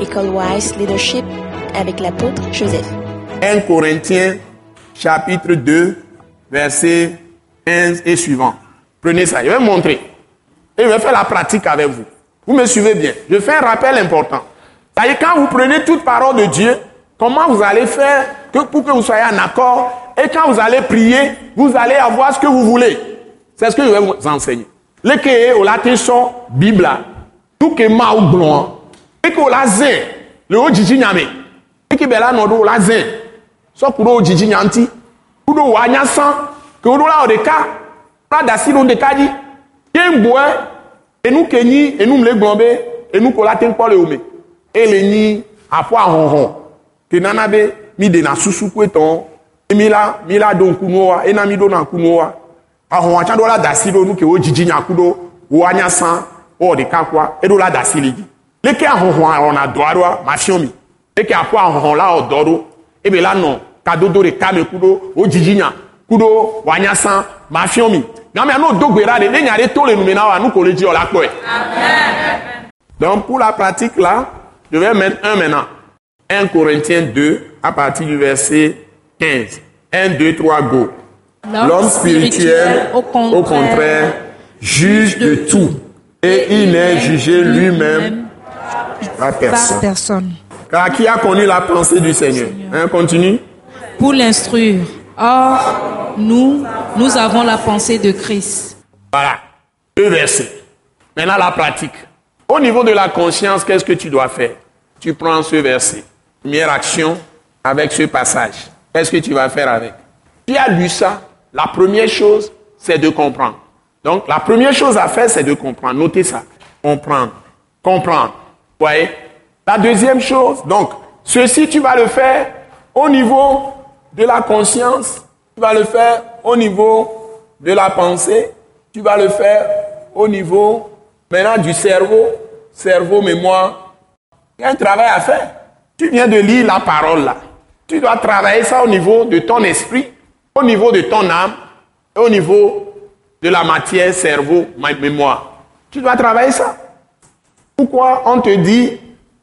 École Wise Leadership avec l'apôtre Joseph. 1 Corinthiens chapitre 2, verset 15 et suivant. Prenez ça, je vais montrer. Et je vais faire la pratique avec vous. Vous me suivez bien. Je fais un rappel important. C'est-à-dire, quand vous prenez toute parole de Dieu, comment vous allez faire que, pour que vous soyez en accord et quand vous allez prier, vous allez avoir ce que vous voulez. C'est ce que je vais vous enseigner. Le au latin son Bible, tout que ma ou blanc, et que la zin, le haut jiji nyame, et que bela no la zin, so kuro jiji nyanti, kuro wanya san, que vous la odeka, la dasi no deka di, yen boe, et nous kenyi, et nous me glombe, et nous kolaten kwa le ome, et le ni, afwa hon hon, que nanabe, mi de na susu kweton, et mi la, mi la don kunoa, et na mi don na kunoa, ahɔn atsa ɖo la da asi ɖo nu ke wo dzidzi nyaku ɖo wo anya sã wɔ ɖeka kua eɖo la da asi li dzi leke ahɔhɔn awɔna dɔ aɖoa mafiɔ mi. Leke aƒɔ ahɔhɔn la wɔ dɔ ɖo ebe la nɔ kadodo ɖeka me ku ɖo wo dzidzi nya ku ɖo wo anya sã mafiɔ mi. Gamea n'o do gbe ɖa ɖe ne nya ɖe to le nume na wa nu ko le dzi la kpɔe. donc pour la pratique là je vais mettre un maintenant. 1 Corinthiens 2 à partir du verset 15 1 2 3 go. L'homme spirituel, au contraire, au contraire, juge de tout. Et il n'est jugé lui-même par personne. personne. Car qui a connu la pensée du Seigneur hein, Continue. Pour l'instruire. Or, nous, nous avons la pensée de Christ. Voilà, deux versets. Maintenant la pratique. Au niveau de la conscience, qu'est-ce que tu dois faire? Tu prends ce verset. Première action avec ce passage. Qu'est-ce que tu vas faire avec? Tu as lu ça la première chose, c'est de comprendre. Donc, la première chose à faire, c'est de comprendre. Notez ça. Comprendre. Comprendre. Voyez La deuxième chose, donc, ceci, tu vas le faire au niveau de la conscience, tu vas le faire au niveau de la pensée, tu vas le faire au niveau maintenant du cerveau, cerveau, mémoire. Il y a un travail à faire. Tu viens de lire la parole là. Tu dois travailler ça au niveau de ton esprit au niveau de ton âme au niveau de la matière, cerveau, mémoire. Tu dois travailler ça. Pourquoi on te dit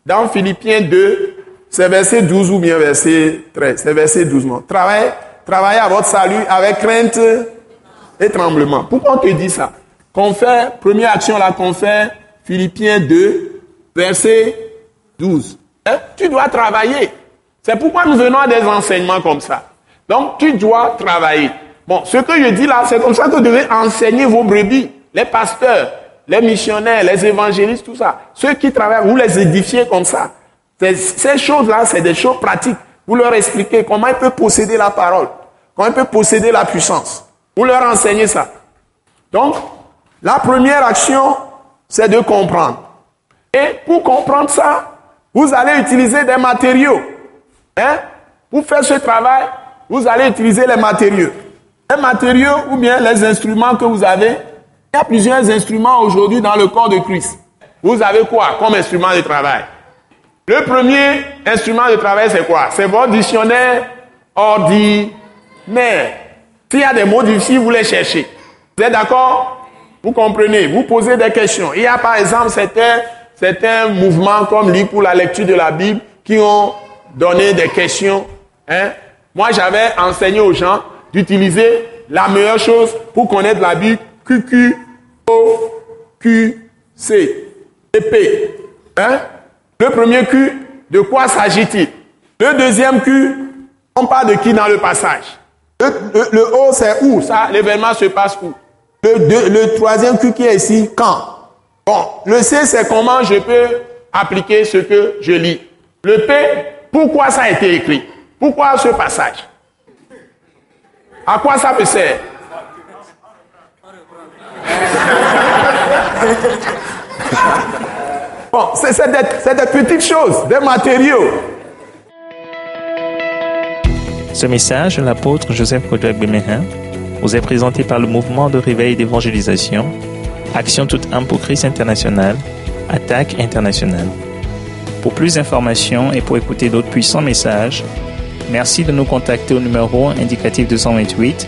dans Philippiens 2, c'est verset 12 ou bien verset 13, c'est verset 12. Non? Travaillez, travaillez à votre salut avec crainte et tremblement. Pourquoi on te dit ça? Qu'on fait, première action là qu'on fait, Philippiens 2, verset 12. Hein? Tu dois travailler. C'est pourquoi nous venons à des enseignements comme ça. Donc, tu dois travailler. Bon, ce que je dis là, c'est comme ça que vous devez enseigner vos brebis, les pasteurs, les missionnaires, les évangélistes, tout ça. Ceux qui travaillent, vous les édifiez comme ça. Ces choses-là, c'est des choses pratiques. Vous leur expliquez comment ils peuvent posséder la parole, comment ils peuvent posséder la puissance. Vous leur enseignez ça. Donc, la première action, c'est de comprendre. Et pour comprendre ça, vous allez utiliser des matériaux. Hein? Pour faire ce travail, vous allez utiliser les matériaux. Les matériaux ou bien les instruments que vous avez. Il y a plusieurs instruments aujourd'hui dans le corps de Christ. Vous avez quoi comme instrument de travail? Le premier instrument de travail, c'est quoi? C'est votre dictionnaire ordinaire. S'il y a des mots difficiles, vous les cherchez. Vous êtes d'accord? Vous comprenez? Vous posez des questions. Il y a par exemple certains, certains mouvements comme Ligue pour la lecture de la Bible qui ont donné des questions. Hein, moi, j'avais enseigné aux gens d'utiliser la meilleure chose pour connaître la Bible, QQ, O, Q, C. Hein? Le premier Q, de quoi s'agit-il? Le deuxième Q, on parle de qui dans le passage? Le, O, c'est où? L'événement se passe où? Le, le troisième Q qui est ici, quand? Bon, le C, c'est comment je peux appliquer ce que je lis. Le P, pourquoi ça a été écrit? Pourquoi ce passage? À quoi ça me sert? Bon, c'est des, des, petites choses, des matériaux. Ce message, l'apôtre Joseph Kodouak Bemehin, vous est présenté par le mouvement de réveil d'évangélisation, Action toute âme pour Christ international, Attaque internationale. Pour plus d'informations et pour écouter d'autres puissants messages, Merci de nous contacter au numéro indicatif 228